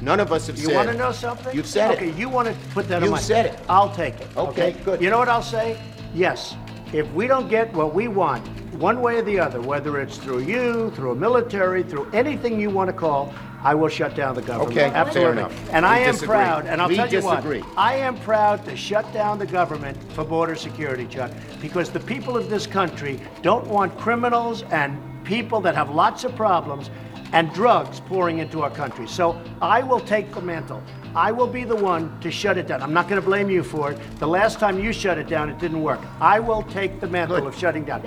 None of us have You said. You want to know something? You've said okay, it. you want to put that You on my You said it. I'll take it. Okay, good. You know what I'll say? Yes. If we don't get what we want, one way or the other, whether it's through you, through a military, through anything you want to call, I will shut down the government. Okay, fair absolutely. enough. And We I am disagree. proud, and I'll We tell you disagree. what, I am proud to shut down the government for border security, Chuck, because the people of this country don't want criminals and people that have lots of problems and drugs pouring into our country. So I will take the mantle. I will be the one to shut it down. I'm not going to blame you for it. The last time you shut it down, it didn't work. I will take the mantle of shutting down.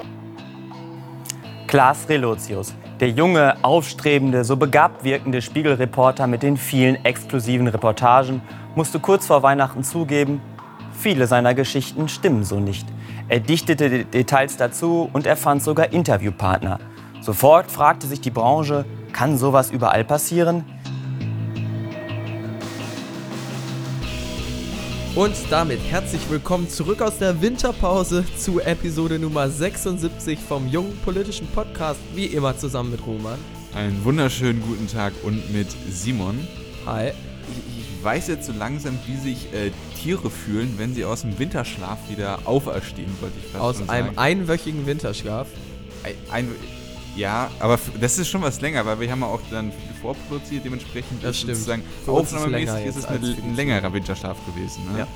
Klaas Relotius, der junge, aufstrebende, so begabt wirkende Spiegelreporter mit den vielen exklusiven Reportagen, musste kurz vor Weihnachten zugeben, viele seiner Geschichten stimmen so nicht. Er dichtete Details dazu und er fand sogar Interviewpartner. Sofort fragte sich die Branche, kann sowas überall passieren? Und damit herzlich willkommen zurück aus der Winterpause zu Episode Nummer 76 vom jungen politischen Podcast, wie immer zusammen mit Roman. Einen wunderschönen guten Tag und mit Simon. Hi. Ich, ich weiß jetzt so langsam, wie sich äh, Tiere fühlen, wenn sie aus dem Winterschlaf wieder auferstehen, wollte ich fast Aus einem sagen. einwöchigen Winterschlaf. Ein, ein, ja, aber das ist schon was länger, weil wir haben ja auch dann viel vorproduziert, dementsprechend Das ist stimmt. sozusagen Für ist aufnahmemäßig ist es eine, ein längerer Winterschlaf gewesen. Ne? Ja,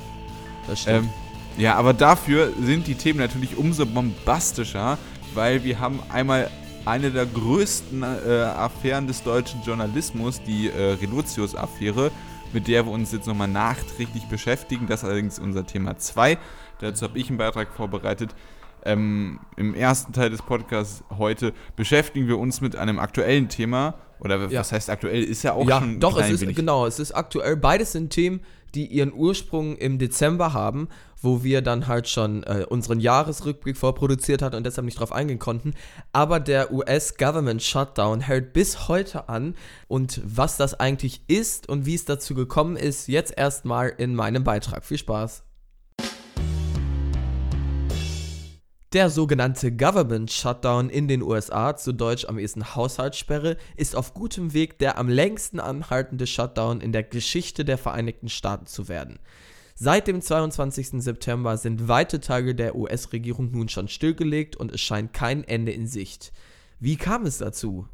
Das stimmt. Ähm, ja, aber dafür sind die Themen natürlich umso bombastischer, weil wir haben einmal eine der größten äh, Affären des deutschen Journalismus, die äh, Relotius-Affäre, mit der wir uns jetzt nochmal nachträglich beschäftigen. Das ist allerdings unser Thema 2. Dazu habe ich einen Beitrag vorbereitet. Ähm, Im ersten Teil des Podcasts heute beschäftigen wir uns mit einem aktuellen Thema. Oder Ja. was heißt aktuell? Ist ja auch ja, schon doch, es ist genau, es ist aktuell. Beides sind Themen, die ihren Ursprung im Dezember haben, wo wir dann halt schon äh, unseren Jahresrückblick vorproduziert hatten und deshalb nicht drauf eingehen konnten. Aber der US-Government Shutdown hält bis heute an. Und was das eigentlich ist und wie es dazu gekommen ist, jetzt erstmal in meinem Beitrag. Viel Spaß. Der sogenannte Government Shutdown in den USA, zu Deutsch am ehesten Haushaltssperre, ist auf gutem Weg, der am längsten anhaltende Shutdown in der Geschichte der Vereinigten Staaten zu werden. Seit dem 22. September sind weite Teile der US-Regierung nun schon stillgelegt und es scheint kein Ende in Sicht. Wie kam es dazu?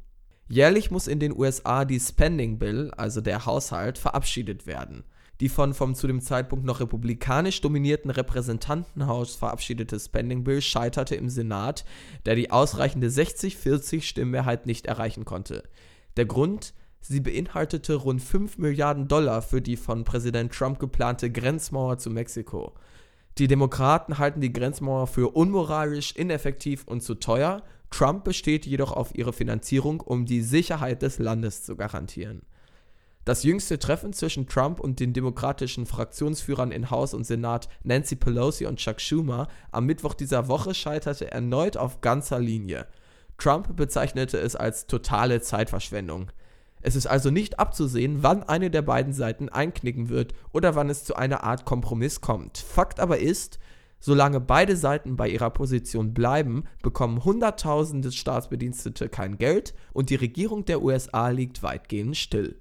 Jährlich muss in den USA die Spending Bill, also der Haushalt, verabschiedet werden. Die von vom zu dem Zeitpunkt noch republikanisch dominierten Repräsentantenhaus verabschiedete Spending Bill scheiterte im Senat, der die ausreichende 60-40 Stimmmehrheit nicht erreichen konnte. Der Grund? Sie beinhaltete rund 5 Milliarden Dollar für die von Präsident Trump geplante Grenzmauer zu Mexiko. Die Demokraten halten die Grenzmauer für unmoralisch, ineffektiv und zu teuer. Trump besteht jedoch auf ihre Finanzierung, um die Sicherheit des Landes zu garantieren. Das jüngste Treffen zwischen Trump und den demokratischen Fraktionsführern in Haus und Senat Nancy Pelosi und Chuck Schumer am Mittwoch dieser Woche scheiterte erneut auf ganzer Linie. Trump bezeichnete es als totale Zeitverschwendung. Es ist also nicht abzusehen, wann eine der beiden Seiten einknicken wird oder wann es zu einer Art Kompromiss kommt. Fakt aber ist, solange beide Seiten bei ihrer Position bleiben, bekommen Hunderttausende Staatsbedienstete kein Geld und die Regierung der USA liegt weitgehend still.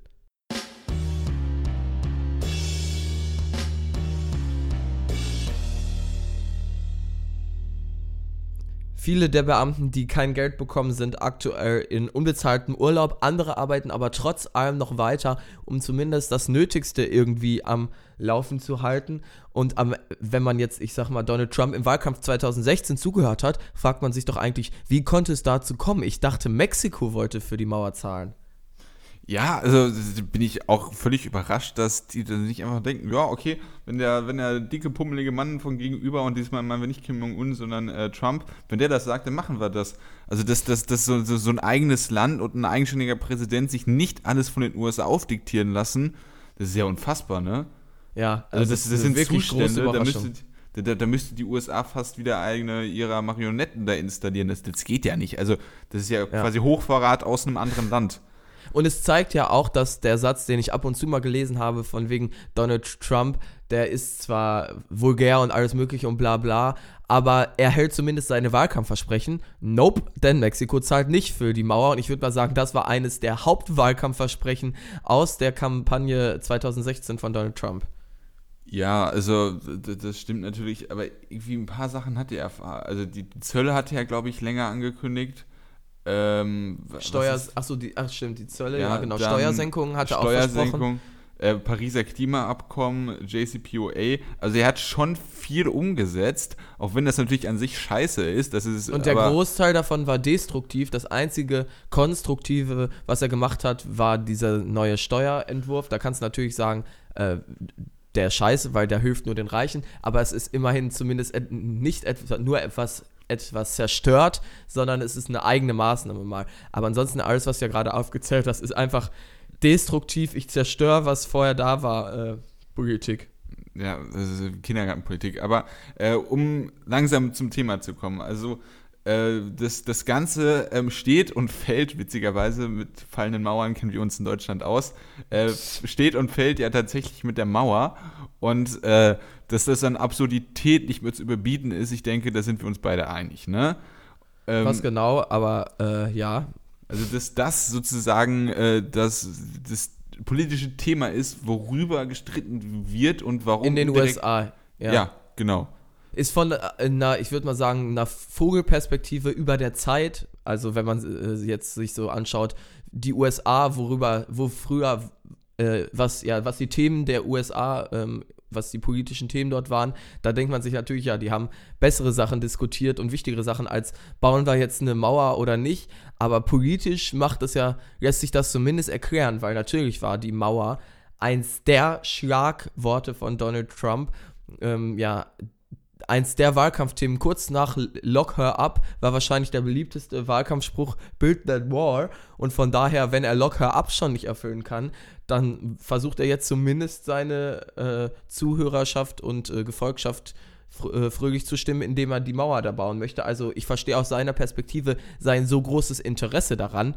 Viele der Beamten, die kein Geld bekommen, sind aktuell in unbezahltem Urlaub. Andere arbeiten aber trotz allem noch weiter, um zumindest das Nötigste irgendwie am Laufen zu halten. Und am, wenn man jetzt, ich sag mal, Donald Trump im Wahlkampf 2016 zugehört hat, fragt man sich doch eigentlich, wie konnte es dazu kommen? Ich dachte, Mexiko wollte für die Mauer zahlen. Ja, also bin ich auch völlig überrascht, dass die dann nicht einfach denken, ja, okay, wenn der, wenn der dicke, pummelige Mann von gegenüber und diesmal meinen wir nicht Kim Jong-un, sondern äh, Trump, wenn der das sagt, dann machen wir das. Also, dass, dass, dass so, so, so ein eigenes Land und ein eigenständiger Präsident sich nicht alles von den USA aufdiktieren lassen, das ist ja unfassbar, ne? Ja, Also, das, das eine sind wirklich Zustände, da Überraschung. müsste, da, da, da müsste die USA fast wieder eigene ihrer Marionetten da installieren. Das, das geht ja nicht. Also, das ist ja, quasi Hochverrat aus einem anderen Land. Und es zeigt ja auch, dass der Satz, den ich ab und zu mal gelesen habe, von wegen Donald Trump, der ist zwar vulgär und alles mögliche und bla bla, aber er hält zumindest seine Wahlkampfversprechen. Nope, denn Mexiko zahlt nicht für die Mauer und ich würde mal sagen, das war eines der Hauptwahlkampfversprechen aus der Kampagne 2016 von Donald Trump. Ja, also das stimmt natürlich, aber irgendwie ein paar Sachen hat er, also die Zölle hat er, glaube ich, länger angekündigt. Ähm, Steuer, achso, die, ach stimmt, die Zölle, ja, ja genau, Steuersenkungen hat er auch versprochen äh, Pariser Klimaabkommen, JCPOA. Also er hat schon viel umgesetzt, auch wenn das natürlich an sich scheiße ist. Das ist Und der Großteil davon war destruktiv. Das einzige Konstruktive, was er gemacht hat, war dieser neue Steuerentwurf. Da kannst du natürlich sagen, äh, der ist scheiße, weil der hilft nur den Reichen, aber es ist immerhin zumindest nicht etwa, nur etwas etwas zerstört, sondern es ist eine eigene Maßnahme mal. Aber ansonsten alles, was ja gerade aufgezählt hast, ist einfach destruktiv, ich zerstöre, was vorher da war, äh, Politik. Ja, das ist Kindergartenpolitik. Aber äh, um langsam zum Thema zu kommen, also äh, das, das Ganze ähm, steht und fällt, witzigerweise, mit fallenden Mauern kennen wir uns in Deutschland aus, äh, steht und fällt ja tatsächlich mit der Mauer. Und äh, dass das an Absurdität nicht mehr zu überbieten ist, ich denke, da sind wir uns beide einig, ne? Ähm, Was genau, aber äh, ja, also, dass das sozusagen äh, das, das politische Thema ist, worüber gestritten wird und warum. In den USA, ja. Ja, genau. Ist von einer, ich würde mal sagen, einer Vogelperspektive über der Zeit, also wenn man äh, jetzt sich so anschaut, die USA, worüber, wo früher, äh, was, ja, was die Themen der USA ähm, was die politischen Themen dort waren, da denkt man sich natürlich, ja, die haben bessere Sachen diskutiert und wichtigere Sachen als bauen wir jetzt eine Mauer oder nicht. Aber politisch macht es ja, lässt sich das zumindest erklären, weil natürlich war die Mauer eins der Schlagworte von Donald Trump. Ähm, ja, eins der Wahlkampfthemen kurz nach Lock Her Up war wahrscheinlich der beliebteste Wahlkampfspruch Build That War und von daher, wenn er Lock Her Up schon nicht erfüllen kann, dann versucht er jetzt zumindest seine äh, Zuhörerschaft und äh, Gefolgschaft fr äh, fröhlich zu stimmen, indem er die Mauer da bauen möchte. Also ich verstehe aus seiner Perspektive sein so großes Interesse daran,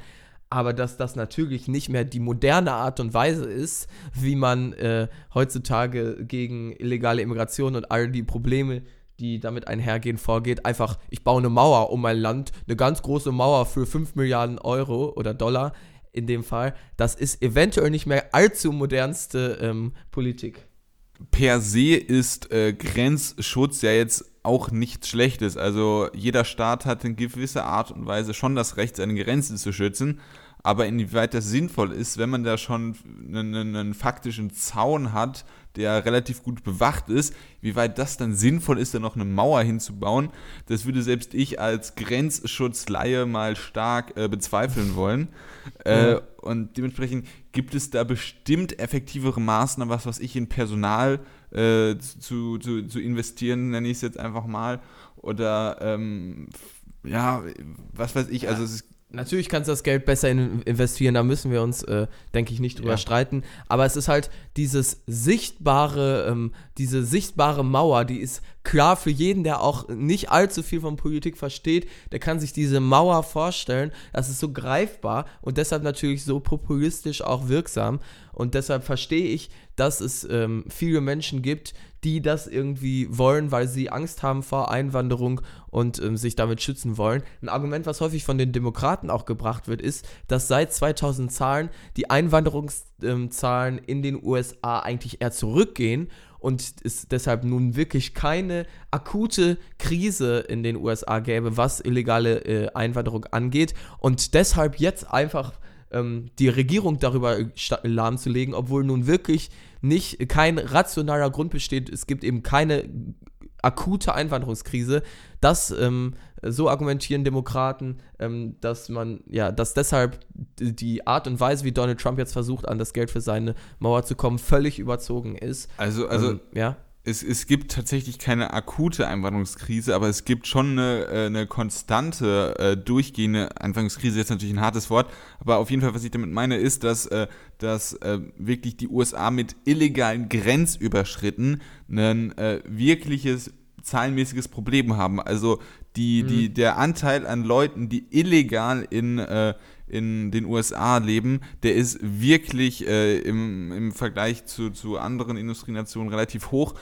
aber dass das natürlich nicht mehr die moderne Art und Weise ist, wie man äh, heutzutage gegen illegale Immigration und all die Probleme, die damit einhergehen, vorgeht. Einfach, ich baue eine Mauer um mein Land, eine ganz große Mauer für 5 Milliarden Euro oder Dollar in dem Fall. Das ist eventuell nicht mehr allzu modernste ähm, Politik. Per se ist äh, Grenzschutz ja jetzt auch nichts Schlechtes. Also jeder Staat hat in gewisser Art und Weise schon das Recht, seine Grenzen zu schützen. Aber inwieweit das sinnvoll ist, wenn man da schon einen, einen, faktischen Zaun hat, der relativ gut bewacht ist, wie weit das dann sinnvoll ist, da noch eine Mauer hinzubauen, das würde selbst ich als Grenzschutzleihe mal stark äh, bezweifeln wollen. Äh, und dementsprechend gibt es da bestimmt effektivere Maßnahmen, was was ich in Personal äh, zu, zu, zu investieren, nenne ich es jetzt einfach mal. Oder ähm, ja, was weiß ich, also es ist Natürlich kannst du das Geld besser in investieren, da müssen wir uns, äh, denke ich, nicht drüber ja. streiten. Aber es ist halt dieses sichtbare, ähm, diese sichtbare Mauer, die ist klar für jeden, der auch nicht allzu viel von Politik versteht, der kann sich diese Mauer vorstellen. Das ist so greifbar und deshalb natürlich so populistisch auch wirksam. Und deshalb verstehe ich, dass es ähm, viele Menschen gibt, die das irgendwie wollen, weil sie Angst haben vor Einwanderung und ähm, sich damit schützen wollen. Ein Argument, was häufig von den Demokraten auch gebracht wird, ist, dass seit 2000 Zahlen die Einwanderungszahlen ähm, in den USA eigentlich eher zurückgehen und es deshalb nun wirklich keine akute Krise in den USA gäbe, was illegale äh, Einwanderung angeht und deshalb jetzt einfach ähm, die Regierung darüber lahmzulegen, obwohl nun wirklich nicht kein rationaler Grund besteht. Es gibt eben keine akute Einwanderungskrise. Das ähm, so argumentieren Demokraten, ähm, dass man ja, dass deshalb die Art und Weise, wie Donald Trump jetzt versucht, an das Geld für seine Mauer zu kommen, völlig überzogen ist. Also, also ähm, ja es, es gibt tatsächlich keine akute Einwanderungskrise, aber es gibt schon eine, äh, eine konstante, äh, durchgehende Einwanderungskrise, jetzt natürlich ein hartes Wort, aber auf jeden Fall, was ich damit meine, ist, dass, äh, dass äh, wirklich die USA mit illegalen Grenzüberschritten ein wirkliches zahlenmäßiges Problem haben. Also die, mhm. die, der Anteil an Leuten, die illegal in, in den USA leben, der ist wirklich im, im Vergleich zu, zu anderen Industrienationen relativ hoch.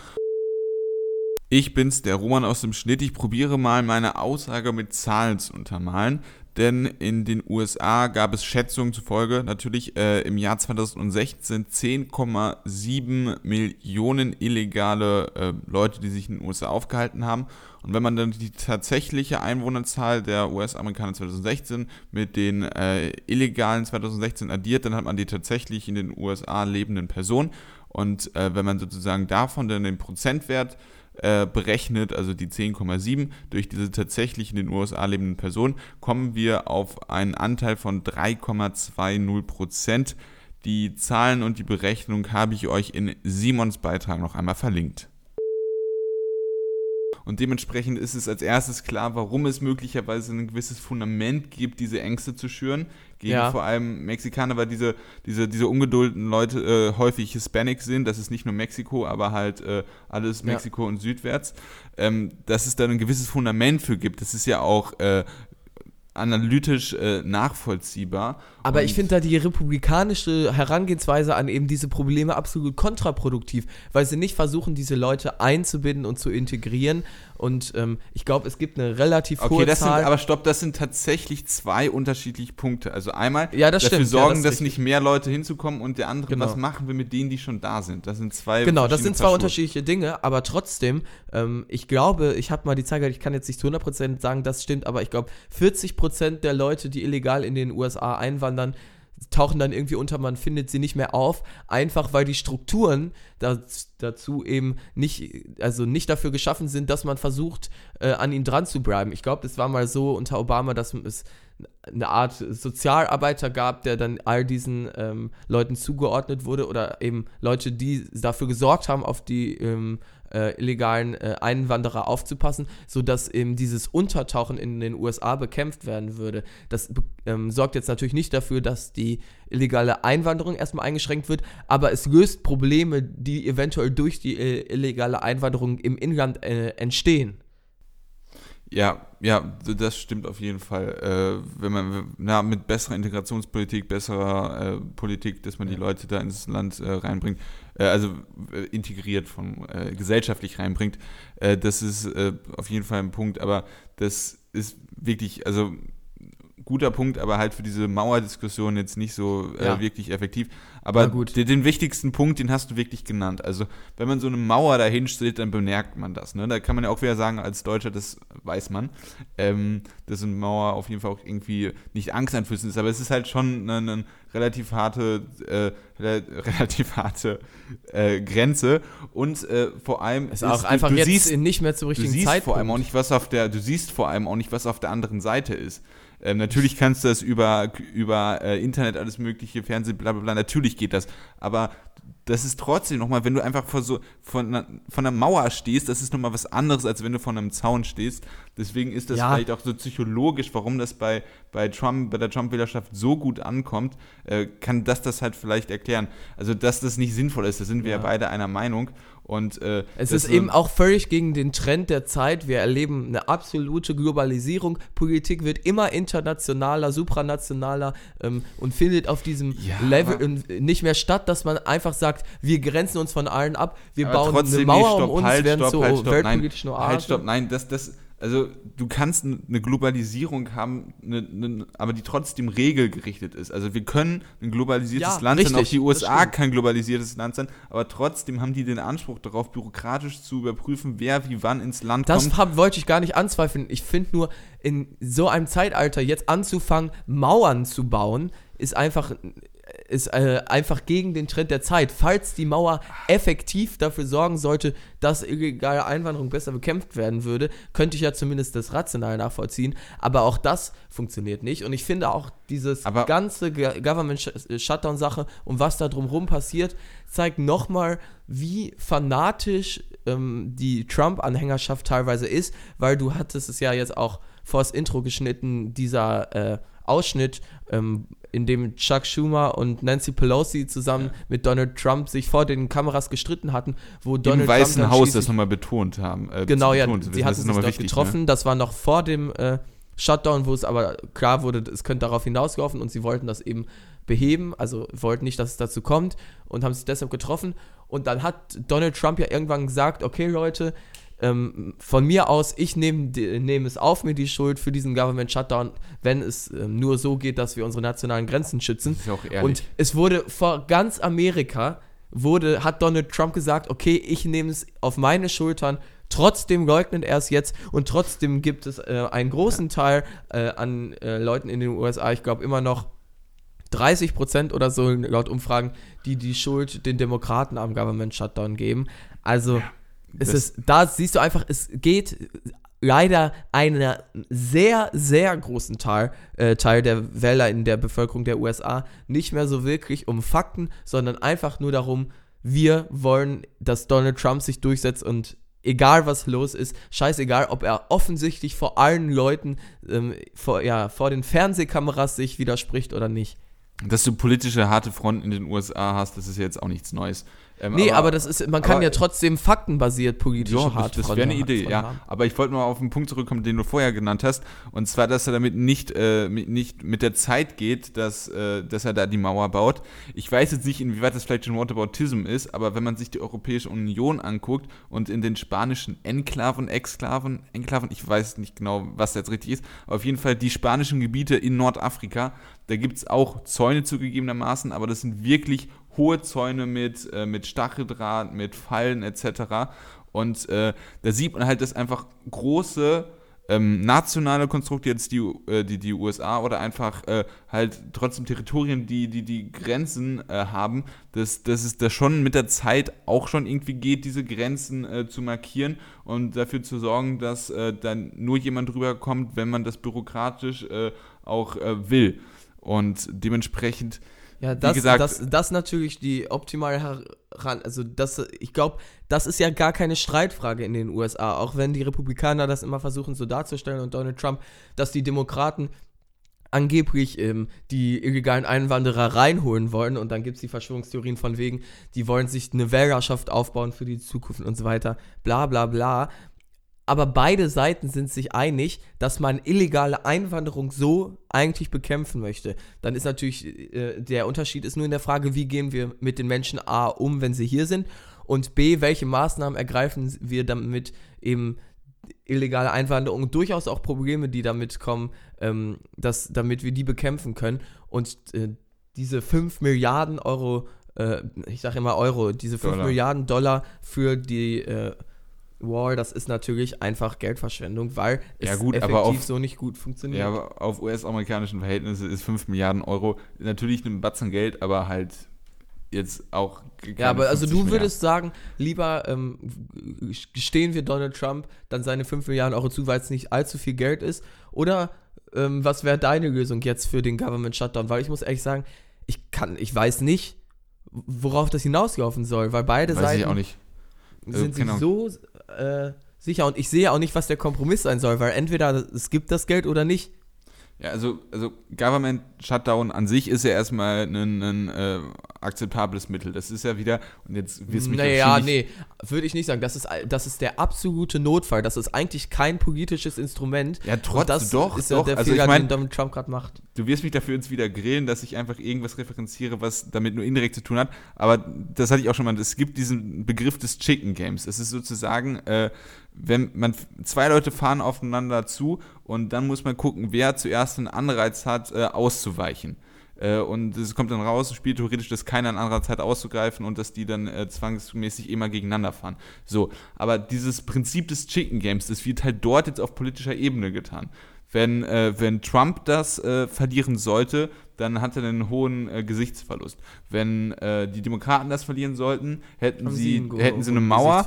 Ich bin's, der Roman aus dem Schnitt. Ich probiere mal meine Aussage mit Zahlen zu untermalen. Denn in den USA gab es Schätzungen zufolge natürlich äh, im Jahr 2016 10,7 Millionen illegale äh, Leute, die sich in den USA aufgehalten haben. Und wenn man dann die tatsächliche Einwohnerzahl der US-Amerikaner 2016 mit den äh, illegalen 2016 addiert, dann hat man die tatsächlich in den USA lebenden Personen. Und äh, wenn man sozusagen davon dann den Prozentwert äh, berechnet, also die 10,7 durch diese tatsächlich in den USA lebenden Personen, kommen wir auf einen Anteil von 3,20 Prozent. Die Zahlen und die Berechnung habe ich euch in Simons Beitrag noch einmal verlinkt. Und dementsprechend ist es als erstes klar, warum es möglicherweise ein gewisses Fundament gibt, diese Ängste zu schüren. Gegen Ja. vor allem Mexikaner, weil diese, diese, diese ungeduldeten Leute äh, häufig Hispanic sind. Das ist nicht nur Mexiko, aber halt äh, alles Ja. Mexiko und südwärts. Ähm, dass es da ein gewisses Fundament für gibt. Das ist ja auch äh, analytisch äh, nachvollziehbar. Aber Und- ich finde da die republikanische Herangehensweise an eben diese Probleme absolut kontraproduktiv, weil sie nicht versuchen, diese Leute einzubinden und zu integrieren. Und ähm, ich glaube, es gibt eine relativ Okay, hohe das sind, Zahl. aber stopp, das sind tatsächlich zwei unterschiedliche Punkte. Also einmal Ja, das dafür stimmt, ja, sorgen, das ist dass nicht mehr Leute hinzukommen und der andere, Genau. was machen wir mit denen, die schon da sind? Das sind zwei Genau, das sind zwei unterschiedliche Dinge, aber trotzdem, ähm, ich glaube, ich habe mal die Zahl gehört, ich kann jetzt nicht zu 100% sagen, das stimmt, aber ich glaube, 40% der Leute, die illegal in den USA einwandern, tauchen dann irgendwie unter, man findet sie nicht mehr auf, einfach weil die Strukturen das, dazu eben nicht, also nicht dafür geschaffen sind, dass man versucht, äh, an ihnen dran zu bleiben. Ich glaube, es war mal so unter Obama, dass es eine Art Sozialarbeiter gab, der dann all diesen ähm, Leuten zugeordnet wurde oder eben Leute, die dafür gesorgt haben, auf die ähm, äh, illegalen äh, Einwanderer aufzupassen, sodass eben dieses Untertauchen in den USA bekämpft werden würde. Das ähm, sorgt jetzt natürlich nicht dafür, dass die illegale Einwanderung erstmal eingeschränkt wird, aber es löst Probleme, die eventuell durch die äh, illegale Einwanderung im Inland äh, entstehen. Ja, ja, das stimmt auf jeden Fall. Äh, wenn man na, mit besserer Integrationspolitik, besserer äh, Politik, dass man die Leute da ins Land äh, reinbringt, äh, also äh, integriert von äh, gesellschaftlich reinbringt, äh, das ist äh, auf jeden Fall ein Punkt. Aber das ist wirklich, also guter Punkt, aber halt für diese Mauerdiskussion jetzt nicht so äh, Ja. wirklich effektiv. Aber. Den, den wichtigsten Punkt, den hast du wirklich genannt. Also, wenn man so eine Mauer dahin stellt, dann bemerkt man das. Ne? Da kann man ja auch wieder sagen, als Deutscher, das weiß man, ähm, dass eine Mauer auf jeden Fall auch irgendwie nicht angsteinflößend ist. Aber es ist halt schon eine, eine relativ harte, äh, re- relativ harte äh, Grenze. Und äh, vor allem Ist auch einfach du jetzt siehst, nicht mehr zum du richtigen siehst Zeitpunkt. vor allem auch nicht, was auf der, du siehst vor allem auch nicht, was auf der anderen Seite ist. Ähm, natürlich kannst du das über, über äh, Internet, alles mögliche, Fernsehen, bla bla bla, natürlich geht das. Aber das ist trotzdem nochmal, wenn du einfach vor so, von, einer, von einer Mauer stehst, das ist nochmal was anderes, als wenn du von einem Zaun stehst. Deswegen ist das Ja. vielleicht auch so psychologisch, warum das bei, bei Trump, bei der Trump-Wählerschaft so gut ankommt, äh, kann das das halt vielleicht erklären. Also, dass das nicht sinnvoll ist, da sind wir ja, Ja. beide einer Meinung. Und, äh, Es ist eben auch völlig gegen den Trend der Zeit. Wir erleben eine absolute Globalisierung. Politik wird immer internationaler, supranationaler ähm, und findet auf diesem Ja, Level ähm, nicht mehr statt, dass man einfach sagt, wir grenzen uns von allen ab, wir bauen eine Mauer nee, stopp, um uns, halt, werden stopp, halt, stopp, nein, halt, stopp, nein, das, das, also du kannst eine Globalisierung haben, ne, ne, aber die trotzdem regelgerichtet ist. Also wir können ein globalisiertes Ja, Land sein, auch richtig, die das USA kann globalisiertes Land sein, aber trotzdem haben die den Anspruch darauf, bürokratisch zu überprüfen, wer wie wann ins Land Das kommt. hab, wollte ich gar nicht anzweifeln. Ich finde nur, in so einem Zeitalter jetzt anzufangen, Mauern zu bauen, ist einfach, ist, äh, einfach gegen den Trend der Zeit. Falls die Mauer effektiv dafür sorgen sollte, dass illegale Einwanderung besser bekämpft werden würde, könnte ich ja zumindest das rational nachvollziehen. Aber auch das funktioniert nicht. Und ich finde auch dieses Aber- ganze Government-Shutdown-Sache und was da drumherum passiert, zeigt nochmal, wie fanatisch ähm, die Trump-Anhängerschaft teilweise ist, weil du hattest es ja jetzt auch vors Intro geschnitten, dieser äh, Ausschnitt, ähm, in dem Chuck Schumer und Nancy Pelosi zusammen mit Donald Trump sich vor den Kameras gestritten hatten, wo Donald Im Weißen Trump Haus das nochmal betont haben. Äh, Genau, ja, betont zu sie hatten sich dort wichtig. getroffen. Ne? Das war noch vor dem äh, Shutdown, wo es aber klar wurde, es könnte darauf hinauslaufen und sie wollten das eben beheben, also wollten nicht, dass es dazu kommt und haben sich deshalb getroffen. Und dann hat Donald Trump ja irgendwann gesagt, okay Leute, ähm, von mir aus, ich nehme nehm es auf mir die Schuld für diesen Government Shutdown, wenn es ähm, nur so geht, dass wir unsere nationalen Grenzen schützen. Und es wurde vor ganz Amerika, wurde, hat Donald Trump gesagt, okay, ich nehme es auf meine Schultern, Trotzdem leugnet er es jetzt und trotzdem gibt es äh, einen großen Teil äh, an äh, Leuten in den USA, ich glaube immer noch 30 Prozent oder so laut Umfragen, die die Schuld den Demokraten am Government Shutdown geben. Also ja, es ist, da siehst du einfach, es geht leider einen sehr, sehr großen Teil, äh, Teil der Wähler in der Bevölkerung der USA nicht mehr so wirklich um Fakten, sondern einfach nur darum, wir wollen, dass Donald Trump sich durchsetzt und egal was los ist, scheißegal, ob er offensichtlich vor allen Leuten, ähm, vor, ja, vor den Fernsehkameras sich widerspricht oder nicht. Dass du politische harte Fronten in den USA hast, das ist jetzt auch nichts Neues. Ähm, nee, aber, aber, das ist, man kann aber, ja trotzdem faktenbasiert politisch ja, hart Das, das wäre eine Idee, ja. Haben. Aber ich wollte mal auf einen Punkt zurückkommen, den du vorher genannt hast. Und zwar, dass er damit nicht, äh, mit, nicht mit der Zeit geht, dass, äh, dass er da die Mauer baut. Ich weiß jetzt nicht, inwieweit das vielleicht schon Whataboutism ist, aber wenn man sich die Europäische Union anguckt und in den spanischen Enklaven, Exklaven, Enklaven, ich weiß nicht genau, was jetzt richtig ist, aber auf jeden Fall die spanischen Gebiete in Nordafrika, da gibt es auch Zäune zugegebenermaßen, aber das sind wirklich hohe Zäune mit, äh, mit Stacheldraht, mit Fallen etc. Und äh, da sieht man halt, dass einfach große ähm, nationale Konstrukte, jetzt die, äh, die, die USA oder einfach äh, halt trotzdem Territorien, die die, die Grenzen äh, haben, dass, dass es da schon mit der Zeit auch schon irgendwie geht, diese Grenzen äh, zu markieren und dafür zu sorgen, dass äh, dann nur jemand drüber kommt, wenn man das bürokratisch äh, auch will. Und dementsprechend ja, das, Wie gesagt, das, das natürlich die optimale heran. Also, das, ich glaube, das ist ja gar keine Streitfrage in den USA, auch wenn die Republikaner das immer versuchen so darzustellen und Donald Trump, dass die Demokraten angeblich ähm, die illegalen Einwanderer reinholen wollen und dann gibt es die Verschwörungstheorien von wegen, die wollen sich eine Wählerschaft aufbauen für die Zukunft und so weiter, bla bla bla aber beide Seiten sind sich einig, dass man illegale Einwanderung so eigentlich bekämpfen möchte. Dann ist natürlich äh, der Unterschied ist nur in der Frage, wie gehen wir mit den Menschen A um, wenn sie hier sind und B, welche Maßnahmen ergreifen wir damit eben illegale Einwanderung und durchaus auch Probleme, die damit kommen, ähm, dass, damit wir die bekämpfen können. Und äh, diese 5 Milliarden Euro, äh, ich sage immer Euro, diese 5 Dollar. Milliarden Dollar für die äh, Wall, das ist natürlich einfach Geldverschwendung, weil ja, gut, effektiv auf, so nicht gut funktioniert. Ja, aber auf US-amerikanischen Verhältnisse ist 5 Milliarden Euro natürlich ein Batzen Geld, aber halt jetzt auch. Ja, aber also du würdest sagen, lieber ähm, gestehen wir Donald Trump dann seine 5 Milliarden Euro zu, weil es nicht allzu viel Geld ist, oder ähm, was wäre deine Lösung jetzt für den Government Shutdown? Weil ich muss ehrlich sagen, ich kann, ich weiß nicht, worauf das hinauslaufen soll, weil beide weiß Seiten. Ich auch nicht. Sind sie so äh, sicher und ich sehe auch nicht, was der Kompromiss sein soll, weil entweder es gibt das Geld oder nicht. Ja, also, also Government Shutdown an sich ist ja erstmal ein, ein äh, akzeptables Mittel. Das ist ja wieder, und jetzt wirst du mich Naja, nee, würde ich nicht sagen. Das ist, das ist der absolute Notfall. Das ist eigentlich kein politisches Instrument. Ja, trotzdem, das doch, ist ja doch. der also Fehler, ich mein, den Donald Trump gerade macht. Du wirst mich dafür jetzt wieder grillen, dass ich einfach irgendwas referenziere, was damit nur indirekt zu tun hat. Aber das hatte ich auch schon mal. Es gibt diesen Begriff des Chicken Games. Es ist sozusagen, äh, wenn man zwei Leute fahren aufeinander zu und dann muss man gucken, wer zuerst einen Anreiz hat, äh, auszuweichen. Äh, und es kommt dann raus, spielt theoretisch, dass keiner einen Anreiz hat, auszugreifen und dass die dann äh, zwangsmäßig immer gegeneinander fahren. So, aber dieses Prinzip des Chicken Games, das wird halt dort jetzt auf politischer Ebene getan. Wenn, äh, wenn Trump das äh, verlieren sollte, dann hat er einen hohen äh, Gesichtsverlust. Wenn äh, die Demokraten das verlieren sollten, hätten sie, sie hätten sie eine Mauer.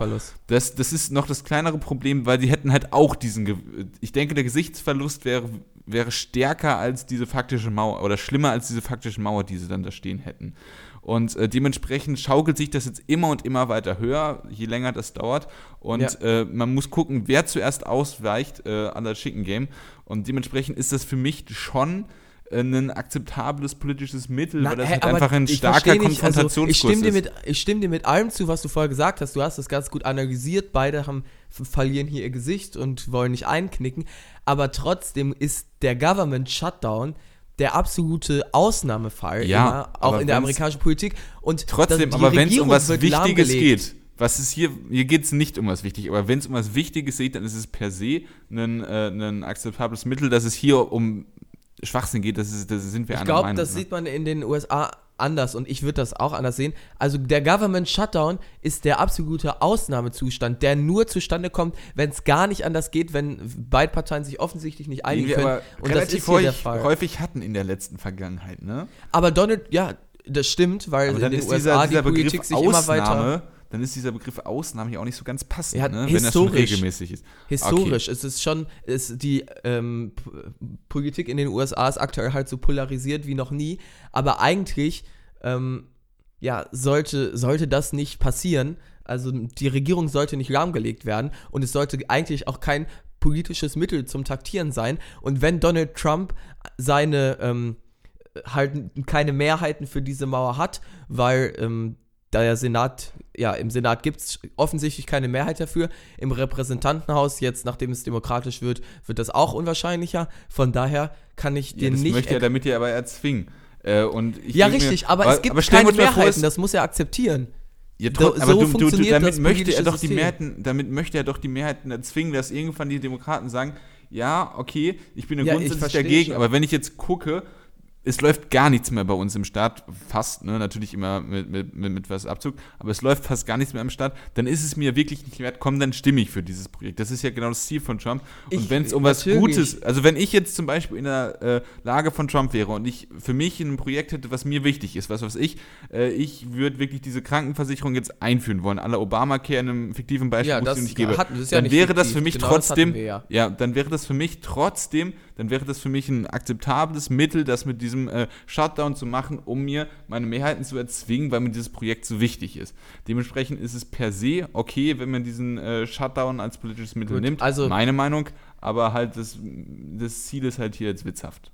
Das, das ist noch das kleinere Problem, weil sie hätten halt auch diesen. Ge ich denke, der Gesichtsverlust wäre, wäre stärker als diese faktische Mauer oder schlimmer als diese faktische Mauer, die sie dann da stehen hätten. Und äh, dementsprechend schaukelt sich das jetzt immer und immer weiter höher, je länger das dauert. Und ja. äh, man muss gucken, wer zuerst ausweicht äh, an der Chicken Game. Und dementsprechend ist das für mich schon äh, ein akzeptables politisches Mittel, Na, weil das hä, halt einfach ein starker Konfrontationskurs also, ich stimme dir mit, Ich stimme dir mit allem zu, was du vorher gesagt hast. Du hast das ganz gut analysiert. Beide haben, verlieren hier ihr Gesicht und wollen nicht einknicken. Aber trotzdem ist der Government Shutdown der absolute Ausnahmefall, ja, immer, auch in der amerikanischen Politik. Und trotzdem, aber wenn es um was Wichtiges geht, was ist hier, hier geht es nicht um was Wichtiges, aber wenn es um was Wichtiges geht, dann ist es per se ein, äh, ein akzeptables Mittel, dass es hier um Schwachsinn geht, das, ist, das sind wir Ich glaube, das ne? sieht man in den USA anders und ich würde das auch anders sehen. Also der Government Shutdown ist der absolute Ausnahmezustand, der nur zustande kommt, wenn es gar nicht anders geht, wenn beide Parteien sich offensichtlich nicht einigen können. aber Und das ist häufig, Fall. häufig hatten in der letzten Vergangenheit, ne? Aber Donald, ja, das stimmt, weil Aber in den ist USA dieser, dieser die Politik Begriff sich immer weiter Ausnahme, dann ist dieser Begriff Ausnahme ja auch nicht so ganz passend, Ja, ne? wenn das schon regelmäßig ist. Historisch es ist schon, ist die ähm, Politik in den USA ist aktuell halt so polarisiert wie noch nie, aber eigentlich ähm, ja, sollte, sollte das nicht passieren. Also die Regierung sollte nicht lahmgelegt werden und es sollte eigentlich auch kein politisches Mittel zum Taktieren sein. Und wenn Donald Trump seine ähm, halt keine Mehrheiten für diese Mauer hat, weil ähm, der Senat, ja, im Senat gibt es offensichtlich keine Mehrheit dafür. Im Repräsentantenhaus, jetzt nachdem es demokratisch wird, wird das auch unwahrscheinlicher. Von daher kann ich Ja, den das nicht. möchte er damit ja aber erzwingen. Äh, und ich ja, denk mir- richtig, aber, es gibt wir keine Mehrheiten, das muss er akzeptieren. Ja, So- aber so du, du, du, damit das möchte er doch die. Mehrheiten, damit möchte er doch die Mehrheiten erzwingen, dass irgendwann die Demokraten sagen, ja, okay, ich bin ja Ja, ich grundsätzlich dagegen, aber wenn ich jetzt gucke, es läuft gar nichts mehr bei uns im Staat, fast, ne, natürlich immer mit, mit, mit, mit was Abzug, aber es läuft fast gar nichts mehr im Staat, dann ist es mir wirklich nicht wert, komm, dann stimme ich für dieses Projekt. Das ist ja genau das Ziel von Trump. Und Ich- wenn es um was. Gutes, also wenn ich jetzt zum Beispiel in der äh, Lage von Trump wäre und ich für mich ein Projekt hätte, was mir wichtig ist, was weiß ich, äh, ich würde wirklich diese Krankenversicherung jetzt einführen wollen, aller Obamacare in einem fiktiven Beispiel, Ja, das die nicht gäbe, hatten- das ja dann wäre das fiktiv. für mich Genau das trotzdem, ja. ja, dann wäre das für mich trotzdem, dann wäre das für mich ein akzeptables Mittel, das mit diesem äh, Shutdown zu machen, um mir meine Mehrheiten zu erzwingen, weil mir dieses Projekt so wichtig ist. Dementsprechend ist es per se okay, wenn man diesen äh, Shutdown als politisches Mittel Gut, nimmt. also- meine Meinung, aber halt das, das Ziel ist halt hier jetzt witzhaft.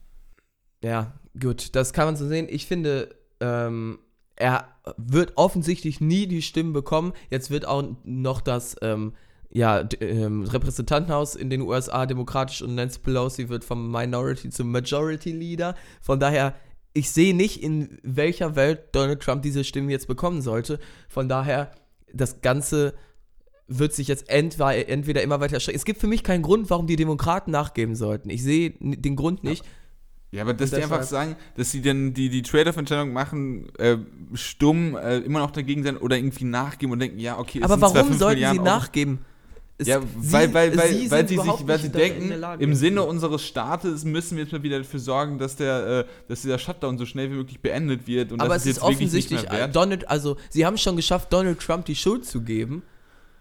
Ja, gut, das kann man so sehen. Ich finde, ähm, er wird offensichtlich nie die Stimmen bekommen. Jetzt wird auch noch das ähm, ja, ähm, Repräsentantenhaus in den USA demokratisch und Nancy Pelosi wird vom Minority zum Majority Leader. Von daher, ich sehe nicht, in welcher Welt Donald Trump diese Stimmen jetzt bekommen sollte. Von daher, das Ganze wird sich jetzt entweder, entweder immer weiter erstrecken. Es gibt für mich keinen Grund, warum die Demokraten nachgeben sollten. Ich sehe den Grund nicht. Ja, aber dass die einfach sagen, dass sie dann die, die Trade-off-Entscheidung machen, äh, stumm äh, immer noch dagegen sein oder irgendwie nachgeben und denken, ja, okay, es Aber sind warum 5 sollten Milliarden sie Euro. Es- Ja, sie- weil, weil, weil, sie weil sie sich, weil sie denken, im Sinne unseres Staates müssen wir jetzt mal wieder dafür sorgen, dass der, äh, dass dieser Shutdown so schnell wie möglich beendet wird und Aber das es ist jetzt offensichtlich. Donald, also sie haben es schon geschafft, Donald Trump die Schuld zu geben.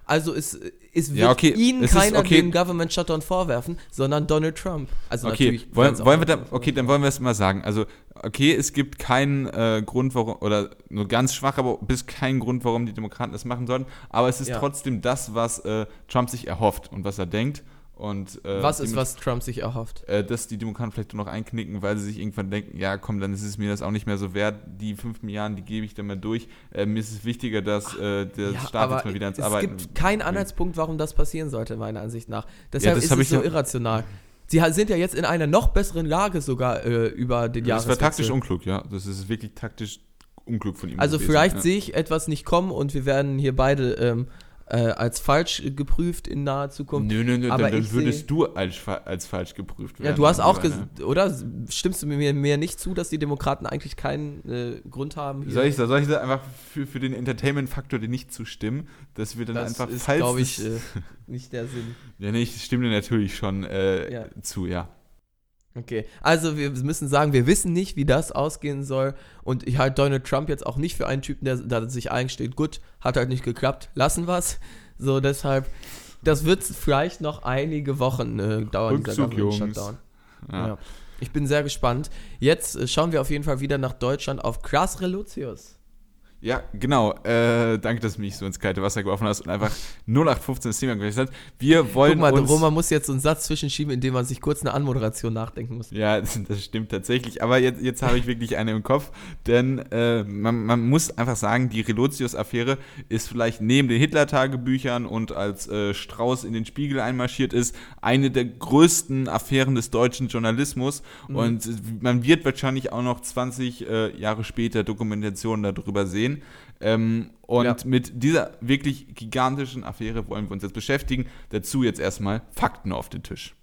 Also es, es wird Ja, okay, ihnen es keiner okay. den Government Shutdown vorwerfen, sondern Donald Trump. Also Okay, natürlich wollen, wollen wir da, okay, dann wollen wir es mal sagen. Also, okay, es gibt keinen äh, Grund, warum, oder nur ganz schwach, aber bis keinen Grund, warum die Demokraten das machen sollten. Aber es ist Ja. trotzdem das, was äh, Trump sich erhofft und was er denkt. Und, äh, Was ist, was Trump sich erhofft? äh, dass die Demokraten vielleicht nur noch einknicken, weil sie sich irgendwann denken, ja komm, dann ist es mir das auch nicht mehr so wert, die fünf Milliarden, die gebe ich dann mal durch. Äh, mir ist es wichtiger, dass äh, der Ja, Staat jetzt mal wieder ans es Arbeiten gibt keinen Anhaltspunkt, warum das passieren sollte, meiner Ansicht nach. Deshalb das ist es so ja- irrational. Sie sind ja jetzt in einer noch besseren Lage sogar äh, über den Das war taktisch unklug, ja. Das ist wirklich taktisch unklug von ihm. Also gewesen, vielleicht ja. sehe ich etwas nicht kommen und wir werden hier beide ähm, äh, als falsch geprüft in naher Zukunft. Nö, nö, nö, aber dann, würdest seh- du als, als falsch geprüft werden. Ja, du hast auch, mein ges Lieber, oder? Stimmst du mir, mir nicht zu, dass die Demokraten eigentlich keinen äh, Grund haben? hier- Soll ich, soll ich da einfach für, für den Entertainment-Faktor dir nicht zustimmen, dass wir dann das einfach ist, falls glaube ich, äh, nicht der Sinn. Ja, nee, ich stimme dir natürlich schon äh, Ja. zu, ja. Okay, also wir müssen sagen, wir wissen nicht, wie das ausgehen soll. Und ich halte Donald Trump jetzt auch nicht für einen Typen, der, der sich eingesteht, gut, hat halt nicht geklappt, lassen wir's. So, deshalb, das wird vielleicht noch einige Wochen äh, dauern, Rückzug, Jungs. Shutdown. ja. Ja. Ich bin sehr gespannt. Jetzt äh, schauen wir auf jeden Fall wieder nach Deutschland auf Klaas Reluzius. Ja, genau. Äh, danke, dass du mich so ins kalte Wasser geworfen hast und einfach 0815 das Thema gewechselt hast. Wir wollen Guck mal, uns... Roman muss jetzt so einen Satz zwischenschieben, indem man sich kurz eine Anmoderation nachdenken muss. Ja, das, das stimmt tatsächlich. Aber jetzt, jetzt habe ich wirklich eine im Kopf. Denn äh, man, man muss einfach sagen, die Relotius-Affäre ist vielleicht neben den Hitler-Tagebüchern und als äh, Strauß in den Spiegel einmarschiert ist, eine der größten Affären des deutschen Journalismus. Und man wird wahrscheinlich auch noch 20 äh, Jahre später Dokumentationen darüber sehen. Gesehen. Ähm, und Ja. mit dieser wirklich gigantischen Affäre wollen wir uns jetzt beschäftigen. Dazu jetzt erstmal Fakten auf den Tisch.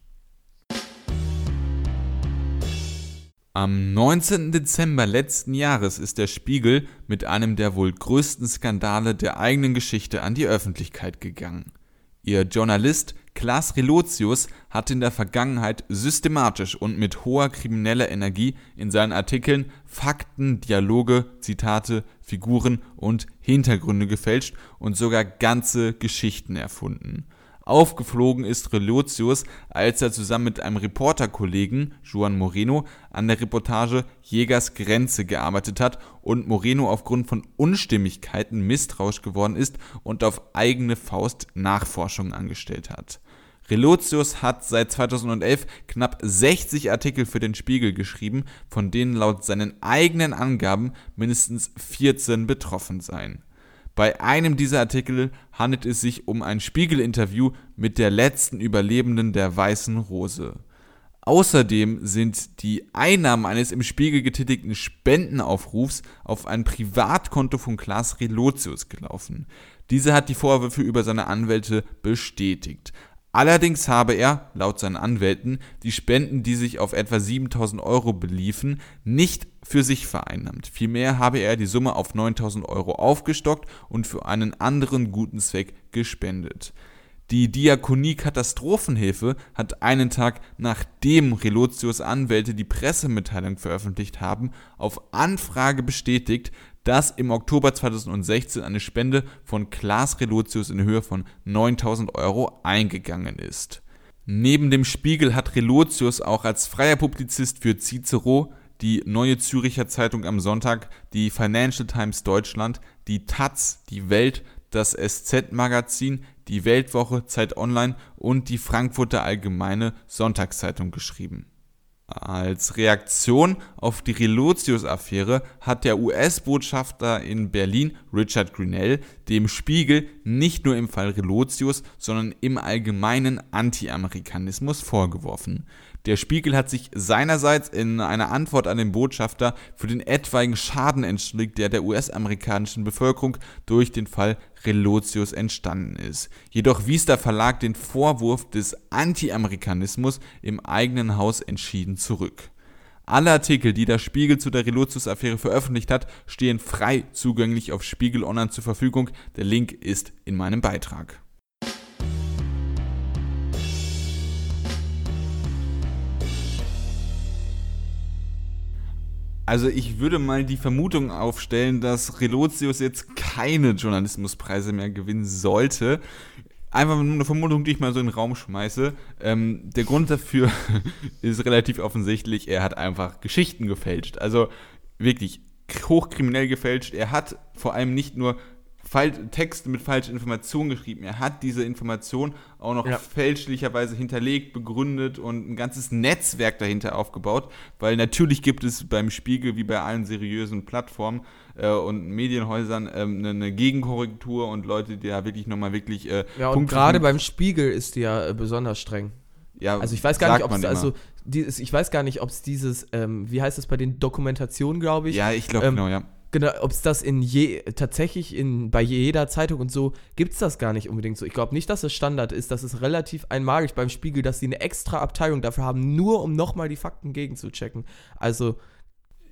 Am 19. Dezember letzten Jahres ist der Spiegel mit einem der wohl größten Skandale der eigenen Geschichte an die Öffentlichkeit gegangen. Ihr Journalist Klaas Relotius hat in der Vergangenheit systematisch und mit hoher krimineller Energie in seinen Artikeln Fakten, Dialoge, Zitate, Figuren und Hintergründe gefälscht und sogar ganze Geschichten erfunden. Aufgeflogen ist Relotius, als er zusammen mit einem Reporterkollegen, Juan Moreno, an der Reportage Jägers Grenze gearbeitet hat und Moreno aufgrund von Unstimmigkeiten misstrauisch geworden ist und auf eigene Faust Nachforschungen angestellt hat. Relotius hat seit 2011 knapp 60 Artikel für den Spiegel geschrieben, von denen laut seinen eigenen Angaben mindestens 14 betroffen seien. Bei einem dieser Artikel handelt es sich um ein Spiegel-Interview mit der letzten Überlebenden der Weißen Rose. Außerdem sind die Einnahmen eines im Spiegel getätigten Spendenaufrufs auf ein Privatkonto von Klaas Relotius gelaufen. Dieser hat die Vorwürfe über seine Anwälte bestätigt. Allerdings habe er, laut seinen Anwälten, die Spenden, die sich auf etwa 7000 Euro beliefen, nicht für sich vereinnahmt. Vielmehr habe er die Summe auf 9000 Euro aufgestockt und für einen anderen guten Zweck gespendet. Die Diakonie Katastrophenhilfe hat einen Tag nachdem Relotius Anwälte die Pressemitteilung veröffentlicht haben, auf Anfrage bestätigt, dass im Oktober 2016 eine Spende von Klaas Relotius in Höhe von 9000 Euro eingegangen ist. Neben dem Spiegel hat Relotius auch als freier Publizist für Cicero, die Neue Züricher Zeitung am Sonntag, die Financial Times Deutschland, die Taz, die Welt, das SZ-Magazin, die Weltwoche, Zeit Online und die Frankfurter Allgemeine Sonntagszeitung geschrieben. Als Reaktion auf die Relotius-Affäre hat der US-Botschafter in Berlin, Richard Grinnell, dem Spiegel nicht nur im Fall Relotius, sondern im allgemeinen Anti-Amerikanismus vorgeworfen. Der Spiegel hat sich seinerseits in einer Antwort an den Botschafter für den etwaigen Schaden entschuldigt, der der US-amerikanischen Bevölkerung durch den Fall Relotius entstanden ist. Jedoch wies der Verlag den Vorwurf des Anti-Amerikanismus im eigenen Haus entschieden zurück. Alle Artikel, die der Spiegel zu der Relotius-Affäre veröffentlicht hat, stehen frei zugänglich auf Spiegel Online zur Verfügung. Der Link ist in meinem Beitrag. Also ich würde mal die Vermutung aufstellen, dass Relotius jetzt keine Journalismuspreise mehr gewinnen sollte. Einfach nur eine Vermutung, die ich mal so in den Raum schmeiße. Ähm, der Grund dafür ist relativ offensichtlich, er hat einfach Geschichten gefälscht. Also wirklich hochkriminell gefälscht. Er hat vor allem nicht nur Texte mit falschen Informationen geschrieben. Er hat diese Information auch noch Ja. fälschlicherweise hinterlegt, begründet und ein ganzes Netzwerk dahinter aufgebaut, weil natürlich gibt es beim Spiegel wie bei allen seriösen Plattformen äh, und Medienhäusern ähm, eine, eine Gegenkorrektur und Leute, die da wirklich nochmal wirklich äh, Ja, und gerade beim Spiegel ist die ja äh, besonders streng. ja, Also ich weiß gar nicht, ob es also dieses, ich weiß gar nicht, ob es dieses, ähm, wie heißt es bei den Dokumentationen, glaube ich, ja, ich glaube ähm, genau, ja. Genau, ob es das in je tatsächlich in bei jeder Zeitung und so gibt es das gar nicht unbedingt so. Ich glaube nicht, dass es Standard ist. Das ist relativ einmalig beim Spiegel, dass sie eine extra Abteilung dafür haben, nur um nochmal die Fakten gegenzuchecken. Also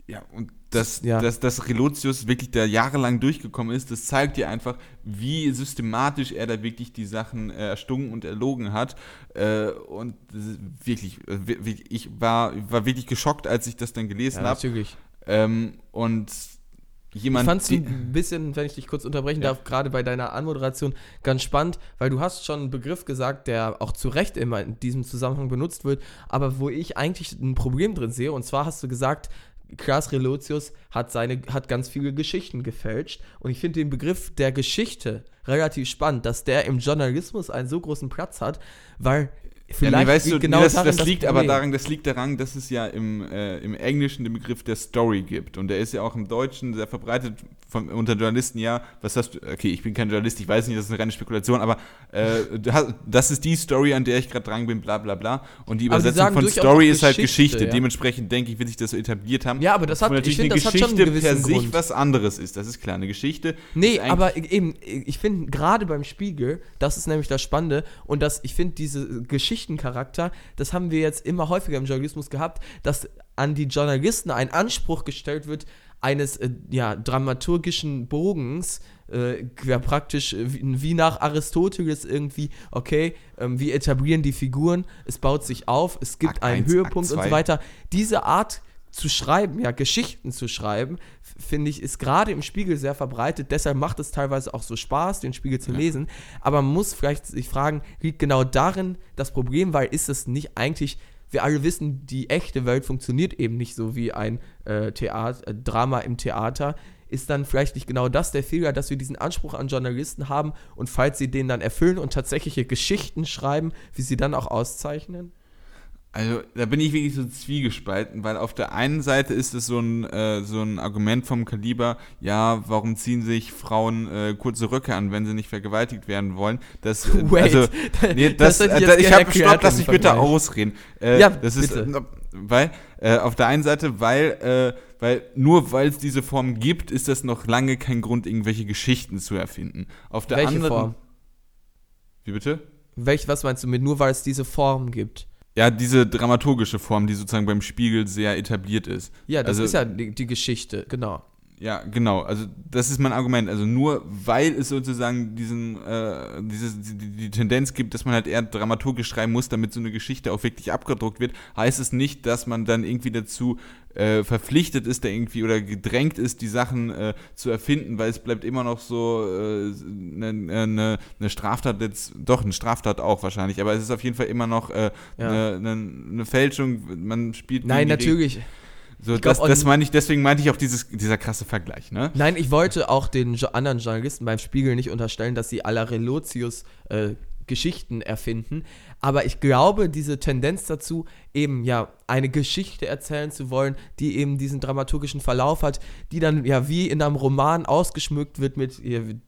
Ja, und dass, Ja. dass, dass Relotius wirklich da jahrelang durchgekommen ist, das zeigt dir einfach, wie systematisch er da wirklich die Sachen äh, erstunken und erlogen hat. Äh, und das wirklich, äh, ich war, war wirklich geschockt, als ich das dann gelesen ja, habe. natürlich. Ähm, und jemand. Ich fand es ein bisschen, wenn ich dich kurz unterbrechen Ja. darf, gerade bei deiner Anmoderation ganz spannend, weil du hast schon einen Begriff gesagt, der auch zu Recht immer in diesem Zusammenhang benutzt wird, aber wo ich eigentlich ein Problem drin sehe. Und zwar hast du gesagt, Klaas Relotius hat, seine, hat ganz viele Geschichten gefälscht. Und ich finde den Begriff der Geschichte relativ spannend, dass der im Journalismus einen so großen Platz hat, weil Vielleicht ja, weißt du, genau das, darin das liegt aber daran, das liegt daran, dass es ja im, äh, im Englischen den Begriff der Story gibt. Und der ist ja auch im Deutschen sehr verbreitet von, unter Journalisten. Ja, was hast du? Okay, ich bin kein Journalist, ich weiß nicht, das ist eine reine Spekulation, aber äh, das ist die Story, an der ich gerade dran bin, bla bla bla. Und die Übersetzung von Story ist halt Geschichte, Geschichte. ja. Dementsprechend denke ich, wird sich das so etabliert haben. Ja, aber das hat- ich natürlich eine hat schon einen Geschichte per sich Grund. was anderes ist. Das ist klar. Eine Geschichte. Nee, aber eben, ich finde gerade beim Spiegel, das ist nämlich das Spannende und das, ich finde, diese Geschichtencharakter, das haben wir jetzt immer häufiger im Journalismus gehabt, dass an die Journalisten ein Anspruch gestellt wird, eines äh, ja, dramaturgischen Bogens, äh, ja, praktisch äh, wie, nach Aristoteles irgendwie, okay, ähm, wir etablieren die Figuren, es baut sich auf, es gibt Akt einen eins, Höhepunkt Akt und so weiter. Diese Art zu schreiben, ja, Geschichten zu schreiben, finde ich, ist gerade im Spiegel sehr verbreitet. Deshalb macht es teilweise auch so Spaß, den Spiegel zu lesen. Aber man muss vielleicht sich fragen, liegt genau darin das Problem, weil ist es nicht eigentlich, wir alle wissen, die echte Welt funktioniert eben nicht so wie ein äh, Theater, äh, Drama im Theater. Ist dann vielleicht nicht genau das der Fehler, dass wir diesen Anspruch an Journalisten haben und falls sie den dann erfüllen und tatsächliche Geschichten schreiben, wie sie dann auch auszeichnen? Also da bin ich wirklich so zwiegespalten, weil auf der einen Seite ist es so ein, äh, so ein Argument vom Kaliber, ja, warum ziehen sich Frauen äh, kurze Röcke an, wenn sie nicht vergewaltigt werden wollen? Das, äh, Wait, also, nee, das das, ich äh, ich habe stopp, lass mich bitte ausreden. Äh, Ja, das ist, bitte. weil, äh, auf der einen Seite, weil, äh, weil nur weil es diese Form gibt, ist das noch lange kein Grund, irgendwelche Geschichten zu erfinden. Auf der Welche anderen, Form? Wie bitte? Welch, was meinst du mit nur, weil es diese Form gibt? Ja, diese dramaturgische Form, die sozusagen beim Spiegel sehr etabliert ist. Ja, das Also- ist ja die, die Geschichte, genau. Ja, genau. Also das ist mein Argument. Also nur weil es sozusagen diesen, äh, dieses, die, die Tendenz gibt, dass man halt eher dramaturgisch schreiben muss, damit so eine Geschichte auch wirklich abgedruckt wird, heißt es nicht, dass man dann irgendwie dazu äh, verpflichtet ist, da irgendwie oder gedrängt ist, die Sachen äh, zu erfinden, weil es bleibt immer noch so eine äh, ne, ne, ne Straftat jetzt, doch eine Straftat auch wahrscheinlich, aber es ist auf jeden Fall immer noch eine Ja. ne, ne, ne Fälschung. Man spielt Nein, die Reg- natürlich. So, glaub, das, das meine ich, deswegen meinte ich auch dieses, dieser krasse Vergleich, ne? Nein, ich wollte auch den anderen Journalisten beim Spiegel nicht unterstellen, dass sie à la Relotius äh, Geschichten erfinden. Aber ich glaube, diese Tendenz dazu, eben ja eine Geschichte erzählen zu wollen, die eben diesen dramaturgischen Verlauf hat, die dann ja wie in einem Roman ausgeschmückt wird mit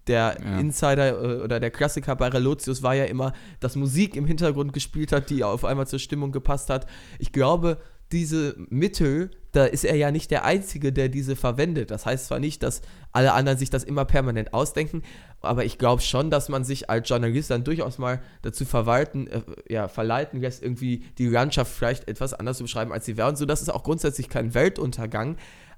der Ja. Insider äh, oder der Klassiker bei Relotius war ja immer, dass Musik im Hintergrund gespielt hat, die auf einmal zur Stimmung gepasst hat. Ich glaube, diese Mittel, da ist er ja nicht der Einzige, der diese verwendet. Das heißt zwar nicht, dass alle anderen sich das immer permanent ausdenken, aber ich glaube schon, dass man sich als Journalist dann durchaus mal dazu verwalten, äh, ja, verleiten lässt, irgendwie die Landschaft vielleicht etwas anders zu beschreiben, als sie wäre. Und so, das ist auch grundsätzlich kein Weltuntergang.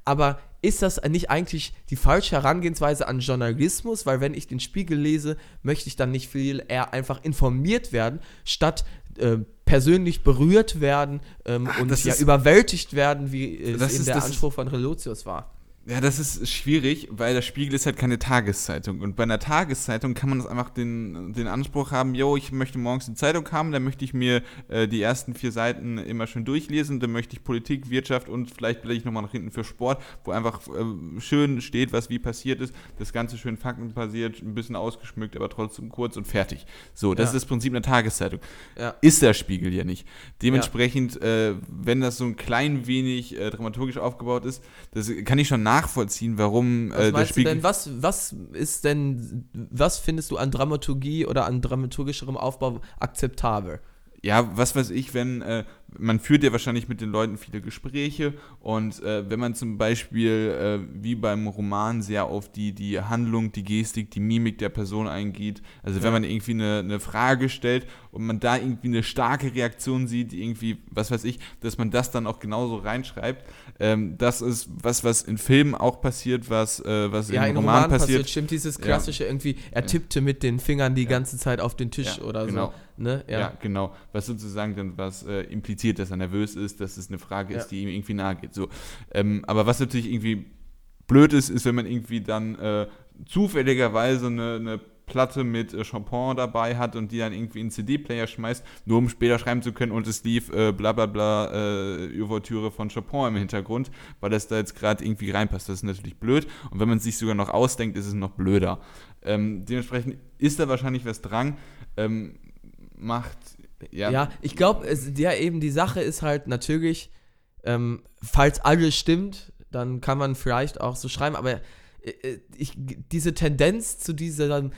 Aber ist das nicht eigentlich die falsche Herangehensweise an Journalismus? Weil wenn ich den Spiegel lese, möchte ich dann nicht viel eher einfach informiert werden, statt äh, persönlich berührt werden ähm, und das ja ist- überwältigt werden, wie es Das eben ist- der Anspruch von Relotius war. Ja, das ist schwierig, weil der Spiegel ist halt keine Tageszeitung. Und bei einer Tageszeitung kann man das einfach den, den Anspruch haben, yo, ich möchte morgens eine Zeitung haben, dann möchte ich mir äh, die ersten vier Seiten immer schön durchlesen, dann möchte ich Politik, Wirtschaft und vielleicht blätter ich nochmal nach hinten für Sport, wo einfach äh, schön steht, was wie passiert ist. Das Ganze schön faktenbasiert, ein bisschen ausgeschmückt, aber trotzdem kurz und fertig. So, das Ja. ist das Prinzip einer Tageszeitung. Ja. Ist der Spiegel ja nicht. Dementsprechend, äh, wenn das so ein klein wenig äh, dramaturgisch aufgebaut ist, das kann ich schon nachvollziehen, warum Was äh, der meinst du Spiegel. denn, was, was ist denn, was findest du an Dramaturgie oder an dramaturgischerem Aufbau akzeptabel? Ja, was weiß ich, wenn äh, man führt ja wahrscheinlich mit den Leuten viele Gespräche und äh, wenn man zum Beispiel äh, wie beim Roman sehr auf die, die Handlung, die Gestik, die Mimik der Person eingeht, also wenn man irgendwie eine, eine Frage stellt und man da irgendwie eine starke Reaktion sieht, irgendwie, was weiß ich, dass man das dann auch genauso reinschreibt, ähm, das ist was, was in Filmen auch passiert, was, äh, was Ja, im in Roman, Roman passiert, passiert. stimmt dieses Ja. klassische irgendwie, er tippte mit den Fingern die ganze Zeit auf den Tisch Ja, oder genau. so. Ne? Ja. Ja. genau. Was sozusagen dann was äh, impliziert, dass er nervös ist, dass es eine Frage Ja. ist, die ihm irgendwie nahe geht. So. Ähm, aber was natürlich irgendwie blöd ist, ist, wenn man irgendwie dann äh, zufälligerweise eine, eine Platte mit äh, Chopin dabei hat und die dann irgendwie in CD-Player schmeißt, nur um später schreiben zu können und es lief äh, bla bla bla äh, Ouvertüre von Chopin im Hintergrund, weil das da jetzt gerade irgendwie reinpasst. Das ist natürlich blöd und wenn man es sich sogar noch ausdenkt, ist es noch blöder. Ähm, dementsprechend ist da wahrscheinlich was dran. Ähm, macht Ja, ja ich glaube, ja, eben die Sache ist halt natürlich, ähm, falls alles stimmt, dann kann man vielleicht auch so schreiben, aber äh, äh, ich, diese Tendenz zu diesem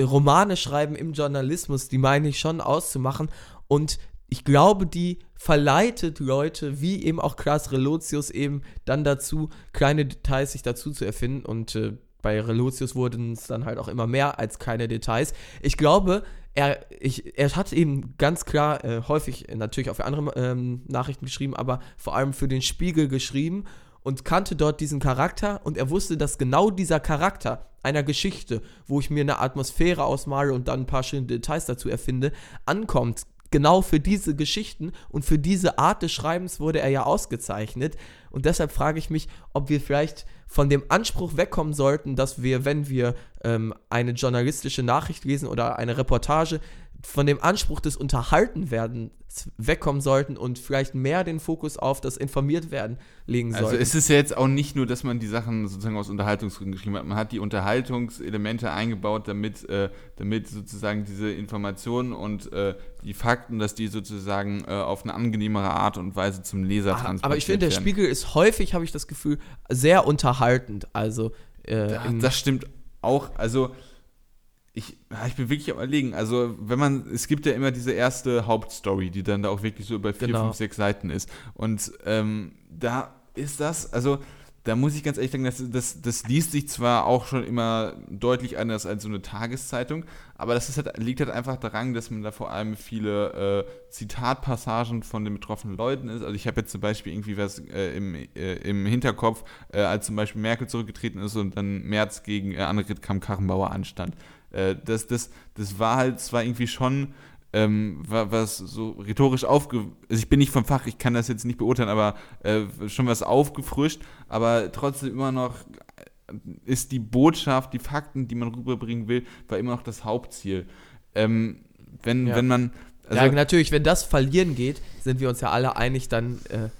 Romane schreiben im Journalismus, die meine ich schon auszumachen. Und ich glaube, die verleitet Leute, wie eben auch Klaas Relotius, eben dann dazu, kleine Details sich dazu zu erfinden. Und äh, bei Relotius wurden es dann halt auch immer mehr als kleine Details. Ich glaube, er, ich, er hat eben ganz klar äh, häufig natürlich auch für andere ähm, Nachrichten geschrieben, aber vor allem für den Spiegel geschrieben und kannte dort diesen Charakter und er wusste, dass genau dieser Charakter einer Geschichte, wo ich mir eine Atmosphäre ausmale und dann ein paar schöne Details dazu erfinde, ankommt. Genau für diese Geschichten und für diese Art des Schreibens wurde er ja ausgezeichnet. Und deshalb frage ich mich, ob wir vielleicht von dem Anspruch wegkommen sollten, dass wir, wenn wir ähm, eine journalistische Nachricht lesen oder eine Reportage, von dem Anspruch des Unterhaltenwerdens wegkommen sollten und vielleicht mehr den Fokus auf das Informiertwerden legen also sollten. Also es ist ja jetzt auch nicht nur, dass man die Sachen sozusagen aus Unterhaltungsgründen geschrieben hat. Man hat die Unterhaltungselemente eingebaut, damit, äh, damit sozusagen diese Informationen und äh, die Fakten, dass die sozusagen äh, auf eine angenehmere Art und Weise zum Leser Aha, transportiert Aber ich finde, der Spiegel ist häufig, habe ich das Gefühl, sehr unterhaltend. Also äh, ja, das stimmt auch. Also ich, ich bin wirklich am überlegen. Also, wenn man, es gibt ja immer diese erste Hauptstory, die dann da auch wirklich so über vier, genau. fünf, sechs Seiten ist. Und ähm, da ist das, also da muss ich ganz ehrlich sagen, das, das, das liest sich zwar auch schon immer deutlich anders als so eine Tageszeitung, aber das halt, liegt halt einfach daran, dass man da vor allem viele äh, Zitatpassagen von den betroffenen Leuten ist. Also ich habe jetzt zum Beispiel irgendwie was äh, im, äh, im Hinterkopf, äh, als zum Beispiel Merkel zurückgetreten ist und dann März gegen äh, Annegret Kamm-Karrenbauer anstand. Äh, das, das, das war halt zwar irgendwie schon ähm, was so rhetorisch aufge... Also ich bin nicht vom Fach, ich kann das jetzt nicht beurteilen, aber äh, schon was aufgefrischt, aber trotzdem immer noch äh, ist die Botschaft, die Fakten, die man rüberbringen will, war immer noch das Hauptziel. Ähm, wenn, ja. wenn man... Also ja, natürlich, wenn das verlieren geht, sind wir uns ja alle einig, dann... Äh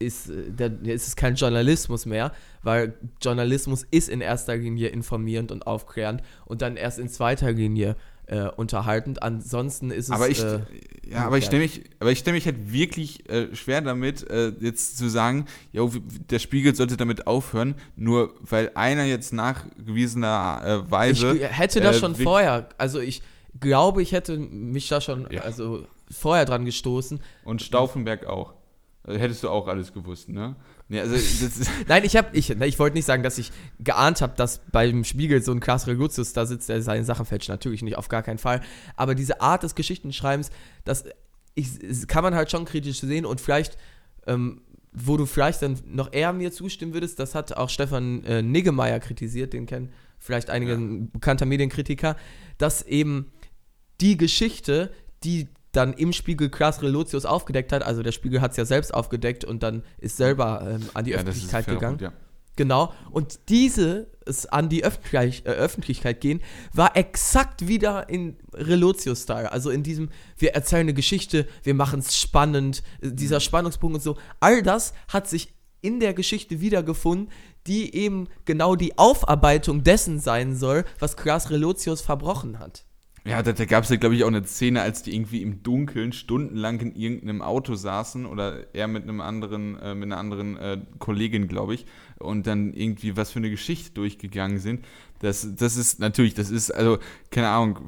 ist, äh, dann ist es kein Journalismus mehr, weil Journalismus ist in erster Linie informierend und aufklärend und dann erst in zweiter Linie äh, unterhaltend. Ansonsten ist es. Aber ich, äh, ja, aber ich stelle mich, aber ich stelle mich halt wirklich äh, schwer damit, äh, jetzt zu sagen, ja, der Spiegel sollte damit aufhören, nur weil einer jetzt nachgewiesenerweise. Ich hätte das äh, schon vorher. Also ich glaube, ich hätte mich da schon, ja. also vorher dran gestoßen. Und Stauffenberg auch. Also hättest du auch alles gewusst, ne? Nee, also Nein, ich habe, ich, ich wollte nicht sagen, dass ich geahnt habe, dass beim Spiegel so ein Klaas Reluzius da sitzt, der seine Sachen fälscht. Natürlich nicht, auf gar keinen Fall. Aber diese Art des Geschichtenschreibens, das, ich, kann man halt schon kritisch sehen und vielleicht, ähm, wo du vielleicht dann noch eher mir zustimmen würdest, das hat auch Stefan äh, Niggemeier kritisiert, den kennen vielleicht einige ja. bekannter Medienkritiker, dass eben die Geschichte, die dann im Spiegel Klaas Relotius aufgedeckt hat. Also der Spiegel hat es ja selbst aufgedeckt und dann ist selber ähm, an die ja, Öffentlichkeit gegangen. Gut, ja. Genau. Und diese es an die Öffentlich äh, Öffentlichkeit gehen, war exakt wieder in Relotius-Style. Also in diesem, wir erzählen eine Geschichte, wir machen es spannend, äh, dieser mhm. Spannungspunkt und so. All das hat sich in der Geschichte wiedergefunden, die eben genau die Aufarbeitung dessen sein soll, was Klaas Relotius verbrochen hat. Ja, da, da gab es ja, glaube ich, auch eine Szene, als die irgendwie im Dunkeln stundenlang in irgendeinem Auto saßen oder er mit einem anderen, äh, mit einer anderen äh, Kollegin, glaube ich, und dann irgendwie was für eine Geschichte durchgegangen sind. Das, das ist natürlich, das ist, also, keine Ahnung,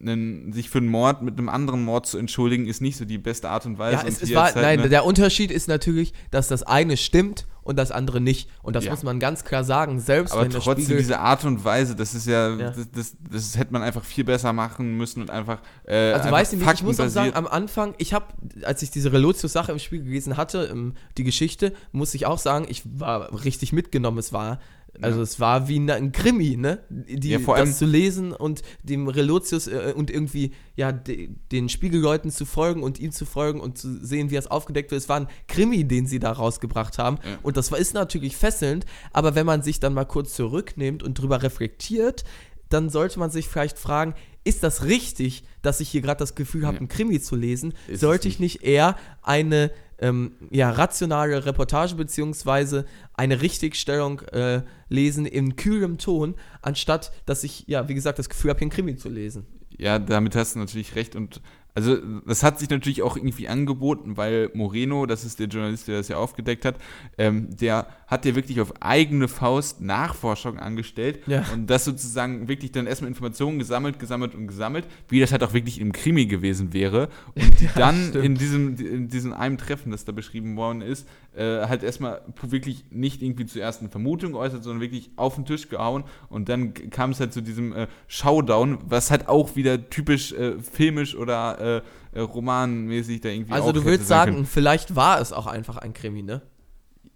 einen, sich für einen Mord mit einem anderen Mord zu entschuldigen, ist nicht so die beste Art und Weise. Ja, es, es war, halt, nein, ne? der Unterschied ist natürlich, dass das eine stimmt und das andere nicht. Und das ja. muss man ganz klar sagen, selbst Aber wenn trotzdem Spiegel diese Art und Weise, das ist ja, ja. Das, das, das, hätte man einfach viel besser machen müssen und einfach äh, Also weißt du, ich muss auch sagen, am Anfang, ich habe, als ich diese Relotius-Sache im Spiel gelesen hatte, die Geschichte, muss ich auch sagen, ich war richtig mitgenommen. Es war also ja. es war wie ein Krimi, ne? Die, ja, das zu lesen und dem Relotius äh, und irgendwie ja de, den Spiegelleuten zu folgen und ihm zu folgen und zu sehen, wie es aufgedeckt wird. Es war ein Krimi, den sie da rausgebracht haben. Ja. Und das war, ist natürlich fesselnd, aber wenn man sich dann mal kurz zurücknimmt und drüber reflektiert, dann sollte man sich vielleicht fragen, ist das richtig, dass ich hier gerade das Gefühl habe, ja. einen Krimi zu lesen? Ist sollte ich nicht eher eine ähm, ja, rationale Reportage beziehungsweise eine Richtigstellung äh, lesen in kühlem Ton, anstatt dass ich, ja, wie gesagt, das Gefühl habe, hier einen Krimi zu lesen. Ja, damit hast du natürlich recht und Also, das hat sich natürlich auch irgendwie angeboten, weil Moreno, das ist der Journalist, der das ja aufgedeckt hat, ähm, der hat ja wirklich auf eigene Faust Nachforschung angestellt Ja. und das sozusagen wirklich dann erstmal Informationen gesammelt, gesammelt und gesammelt, wie das halt auch wirklich im Krimi gewesen wäre. Und Ja, dann stimmt. in diesem, in diesem einem Treffen, das da beschrieben worden ist, äh, halt erstmal wirklich nicht irgendwie zuerst eine Vermutung äußert, sondern wirklich auf den Tisch gehauen und dann kam es halt zu diesem äh, Showdown, was halt auch wieder typisch äh, filmisch oder äh, äh, romanmäßig da irgendwie Also du sein sagen, vielleicht war es auch einfach ein Krimi, ne?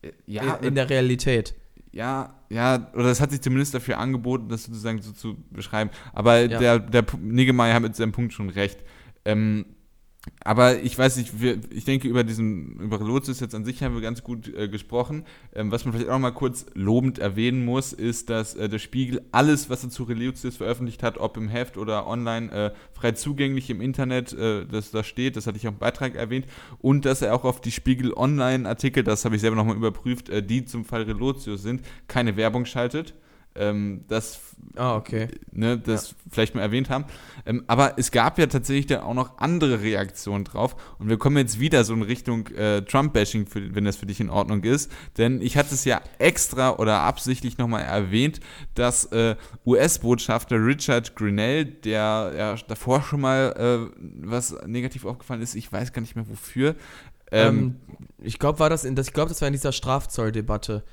können. Äh, ja, in, in der Realität. ja, ja, oder es hat sich zumindest dafür angeboten, das sozusagen so zu beschreiben. Aber Ja. der, der Niggemeier hat mit seinem Punkt schon recht. Ähm, aber ich weiß nicht, wir, ich denke, über diesen, über Relotius jetzt an sich haben wir ganz gut äh, gesprochen. Ähm, was man vielleicht auch noch mal kurz lobend erwähnen muss, ist, dass äh, der Spiegel alles, was er zu Relotius veröffentlicht hat, ob im Heft oder online, äh, frei zugänglich im Internet, äh, das da steht, das hatte ich auch im Beitrag erwähnt, und dass er auch auf die Spiegel Online-Artikel, das habe ich selber nochmal überprüft, äh, die zum Fall Relotius sind, keine Werbung schaltet. Ähm, das Ah, okay. ne, das vielleicht mal erwähnt haben. Ähm, aber es gab ja tatsächlich dann auch noch andere Reaktionen drauf. Und wir kommen jetzt wieder so in Richtung äh, Trump-Bashing, wenn das für dich in Ordnung ist. Denn ich hatte es ja extra oder absichtlich nochmal erwähnt, dass äh, US-Botschafter Richard Grinnell, der ja davor schon mal äh, was negativ aufgefallen ist, ich weiß gar nicht mehr wofür. Ähm, Ähm, ich glaube, war das in das, ich glaube, das war in dieser Strafzolldebatte.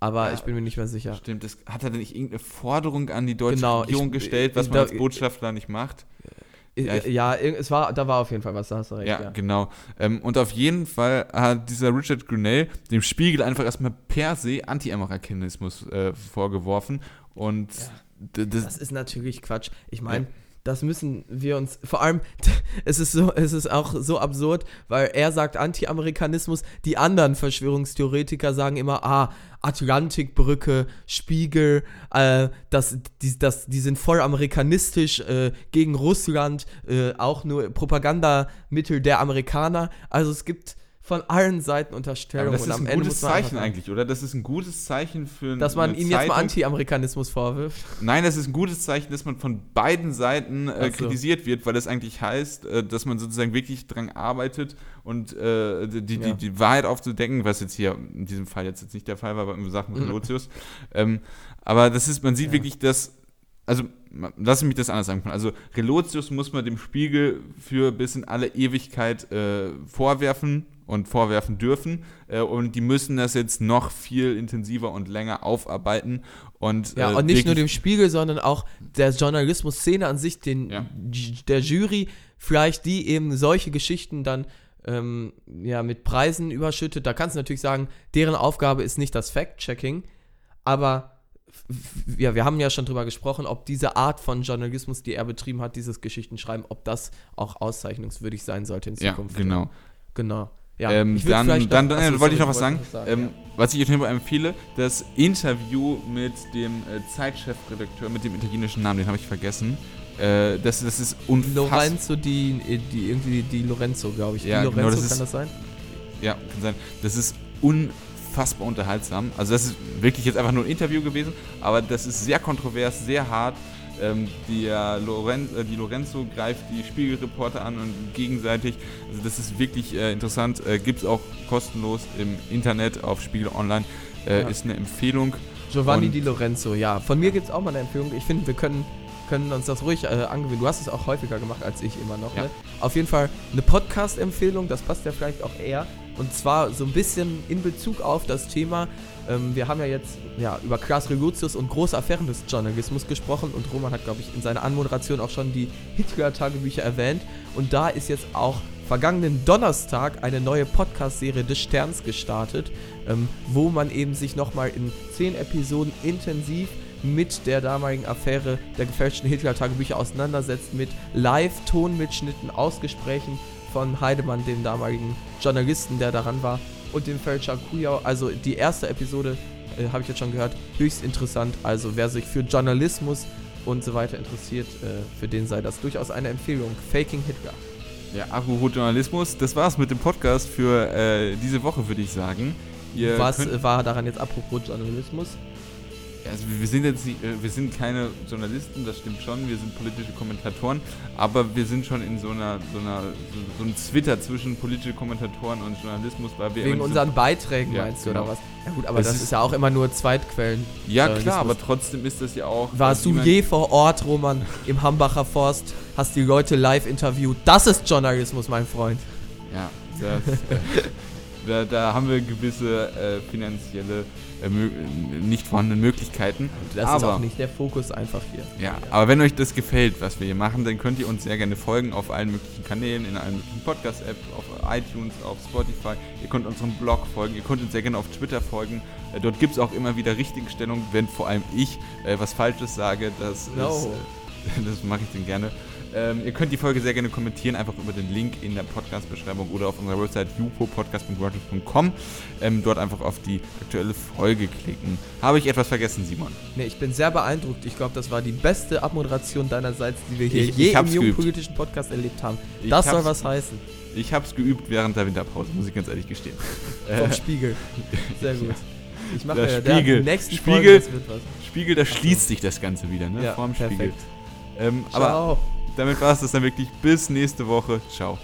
Aber Ja, ich bin mir nicht mehr sicher. Stimmt, das hat er denn nicht irgendeine Forderung an die deutsche Genau, Regierung ich- gestellt, was ich- man da- als Botschafter nicht macht? Ja, Ja, ich- ja, es war, da war auf jeden Fall was, da hast du recht. Ja, Ja, genau. Ähm, und auf jeden Fall hat dieser Richard Grinnell dem Spiegel einfach erstmal per se Anti-Amerikanismus äh, vorgeworfen. Und das, Das ist natürlich Quatsch. Ich meine, das müssen wir uns. Vor allem, es ist so, es ist auch so absurd, weil er sagt Anti-Amerikanismus, die anderen Verschwörungstheoretiker sagen immer, ah, Atlantikbrücke, Spiegel, äh, das, die, das, die sind voll amerikanistisch äh, gegen Russland, äh, auch nur Propagandamittel der Amerikaner. Also es gibt von allen Seiten aber Unterstellungen das ist ein Ende gutes Zeichen sagen, eigentlich, oder? Das ist ein gutes Zeichen für Dass man ihm jetzt mal. Anti-Amerikanismus vorwirft. Nein, das ist ein gutes Zeichen, dass man von beiden Seiten äh, so. kritisiert wird, weil das eigentlich heißt, äh, dass man sozusagen wirklich dran arbeitet und äh, die, die, Ja. die Wahrheit aufzudecken, was jetzt hier in diesem Fall jetzt, jetzt nicht der Fall war, aber in Sachen Mhm. Relotius. Ähm, aber das ist, man sieht Ja. wirklich, dass also lass mich das anders sagen. Also Relotius muss man dem Spiegel für bis in alle Ewigkeit äh, vorwerfen und vorwerfen dürfen. Äh, und die müssen das jetzt noch viel intensiver und länger aufarbeiten. Und, Ja, äh, und nicht nur dem Spiegel, sondern auch der Journalismus-Szene an sich, den, Ja. Der Jury, vielleicht die eben solche Geschichten dann ähm, ja, mit Preisen überschüttet. Da kannst du natürlich sagen, deren Aufgabe ist nicht das Fact-Checking, aber ja, wir haben ja schon drüber gesprochen, ob diese Art von Journalismus, die er betrieben hat, dieses Geschichtenschreiben, ob das auch auszeichnungswürdig sein sollte in Ja, Zukunft. genau. Genau. Ja, ähm, ich dann, dann, noch- dann achso, wollte ich noch was sagen. ähm, Was ich Fall empfehle, das Interview mit dem äh, Zeitchefredakteur mit dem italienischen Namen, den habe ich vergessen. Äh, das, das ist unfassbar. Lorenzo, die, die irgendwie die Lorenzo, glaube ich. Ja, die genau, Lorenzo das kann ist- das sein? Ja, kann sein. Das ist unfassbar unterhaltsam. Also das ist wirklich jetzt einfach nur ein Interview gewesen, aber das ist sehr kontrovers, sehr hart. Ähm, der Loren äh, die Lorenzo greift die Spiegelreporter an und gegenseitig. Also das ist wirklich äh, interessant. Äh, Gibt es auch kostenlos im Internet auf Spiegel Online. Äh, Ja. Ist eine Empfehlung. Giovanni Und- Di Lorenzo, ja. Von mir gibt es auch mal eine Empfehlung. Ich finde, wir können, können uns das ruhig äh, angewöhnen. Du hast es auch häufiger gemacht als ich immer noch. Ja. Ne? Auf jeden Fall eine Podcast-Empfehlung, das passt ja vielleicht auch eher. Und zwar so ein bisschen in Bezug auf das Thema. Ähm, wir haben ja jetzt ja, über Klaas Relotius und große Affären des Journalismus gesprochen. Und Roman hat, glaube ich, in seiner Anmoderation auch schon die Hitler-Tagebücher erwähnt. Und da ist jetzt auch vergangenen Donnerstag eine neue Podcast-Serie des Sterns gestartet, ähm, wo man eben sich nochmal in zehn Episoden intensiv mit der damaligen Affäre der gefälschten Hitler-Tagebücher auseinandersetzt, mit Live-Tonmitschnitten aus Gesprächen von Heidemann, dem damaligen Journalisten, der daran war, und dem Fälscher Kujau. Also die erste Episode, äh, habe ich jetzt schon gehört, höchst interessant. Also wer sich für Journalismus und so weiter interessiert, äh, für den sei das durchaus eine Empfehlung. Faking Hitler. Ja, apropos Journalismus, das war's mit dem Podcast für äh, diese Woche, würde ich sagen. Ihr Was war daran jetzt apropos Journalismus? Also wir sind jetzt nicht, äh, wir sind keine Journalisten, das stimmt schon, wir sind politische Kommentatoren, aber wir sind schon in so einer, so einer, so, so einem Zwitter zwischen politische Kommentatoren und Journalismus, weil wir Wegen unseren Beiträgen Ja, meinst du, genau. oder was? Ja gut, aber Es das ist- ist, ja auch immer nur Zweitquellen. Ja klar, aber trotzdem ist das ja auch. Warst du je vor Ort, Roman, im Hambacher Forst, hast die Leute live interviewt? Das ist Journalismus, mein Freund. Ja, das, äh, da, da haben wir gewisse äh, finanzielle, äh, nicht vorhandene Möglichkeiten. Das aber, ist auch nicht der Fokus einfach hier. Ja, aber wenn euch das gefällt, was wir hier machen, dann könnt ihr uns sehr gerne folgen auf allen möglichen Kanälen, in allen möglichen Podcast-Apps, auf iTunes, auf Spotify. Ihr könnt unserem Blog folgen, ihr könnt uns sehr gerne auf Twitter folgen. Äh, dort gibt es auch immer wieder Richtigstellungen, wenn vor allem ich äh, was Falsches sage. Das, No. äh, das mache ich dann gerne. Ähm, ihr könnt die Folge sehr gerne kommentieren, einfach über den Link in der Podcast-Beschreibung oder auf unserer Website jupopodcast.wordpress.com. Ähm, dort einfach auf die aktuelle Folge klicken. Habe ich etwas vergessen, Simon? Nee, ich bin sehr beeindruckt. Ich glaube, das war die beste Abmoderation deinerseits, die wir hier Ich- je ich im jungen geübt. politischen Podcast erlebt haben. Ich das soll was heißen. Ich habe es geübt während der Winterpause, muss ich ganz ehrlich gestehen. Vom Spiegel. Sehr gut. Ich mache Der der, Spiegel. die nächsten Spiegel. Was. Spiegel, da schließt sich das Ganze wieder, ne? Ja, Vorm Spiegel. Ähm, aber. Damit war es das dann wirklich. Bis nächste Woche. Ciao.